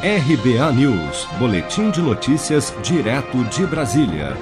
RBA News, Boletim de Notícias, direto de Brasília.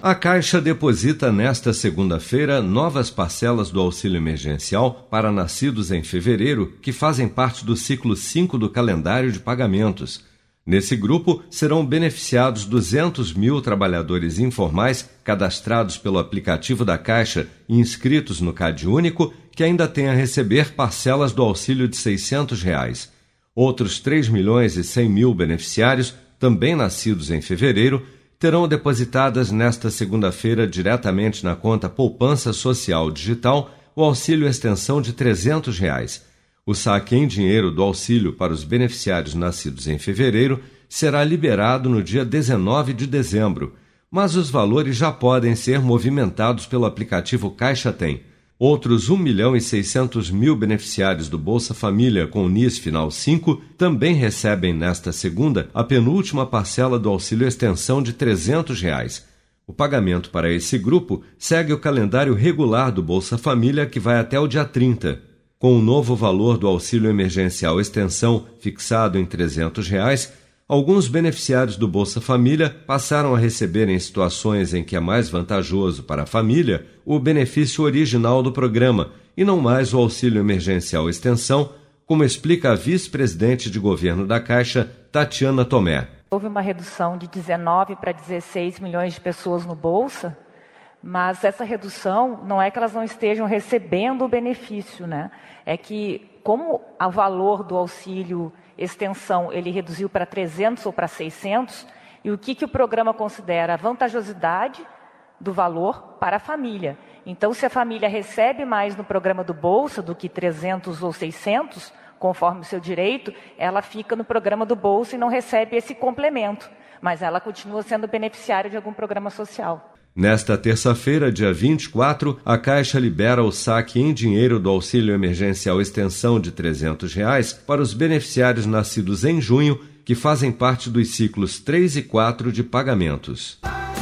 A Caixa deposita nesta segunda-feira novas parcelas do auxílio emergencial para nascidos em fevereiro que fazem parte do ciclo 5 do calendário de pagamentos. Nesse grupo serão beneficiados 200 mil trabalhadores informais cadastrados pelo aplicativo da Caixa e inscritos no CAD Único que ainda têm a receber parcelas do auxílio de 600 reais. Outros 3 milhões e 100 mil beneficiários, também nascidos em fevereiro, terão depositadas nesta segunda-feira diretamente na conta Poupança Social Digital o auxílio extensão de 300 reais. O saque em dinheiro do auxílio para os beneficiários nascidos em fevereiro será liberado no dia 19 de dezembro, mas os valores já podem ser movimentados pelo aplicativo Caixa Tem. Outros 1 milhão e 600 mil beneficiários do Bolsa Família com NIS Final 5 também recebem nesta segunda a penúltima parcela do auxílio extensão de 300 reais. O pagamento para esse grupo segue o calendário regular do Bolsa Família, que vai até o dia 30. Com o novo valor do auxílio emergencial extensão fixado em 300 reais, Alguns beneficiários do Bolsa Família passaram a receber, em situações em que é mais vantajoso para a família, o benefício original do programa e não mais o auxílio emergencial extensão, como explica a vice-presidente de governo da Caixa, Tatiana Tomé. Houve uma redução de 19 para 16 milhões de pessoas no Bolsa, mas essa redução não é que elas não estejam recebendo o benefício, né? É que, como o valor do auxílio extensão ele reduziu para 300 ou para 600, e o que, que o programa considera a vantajosidade do valor para a família. Então, se a família recebe mais no programa do Bolsa do que 300 ou 600, conforme o seu direito, ela fica no programa do Bolsa e não recebe esse complemento, mas ela continua sendo beneficiária de algum programa social. Nesta terça-feira, dia 24, a Caixa libera o saque em dinheiro do auxílio emergencial extensão de 300 reais para os beneficiários nascidos em junho que fazem parte dos ciclos 3 e 4 de pagamentos.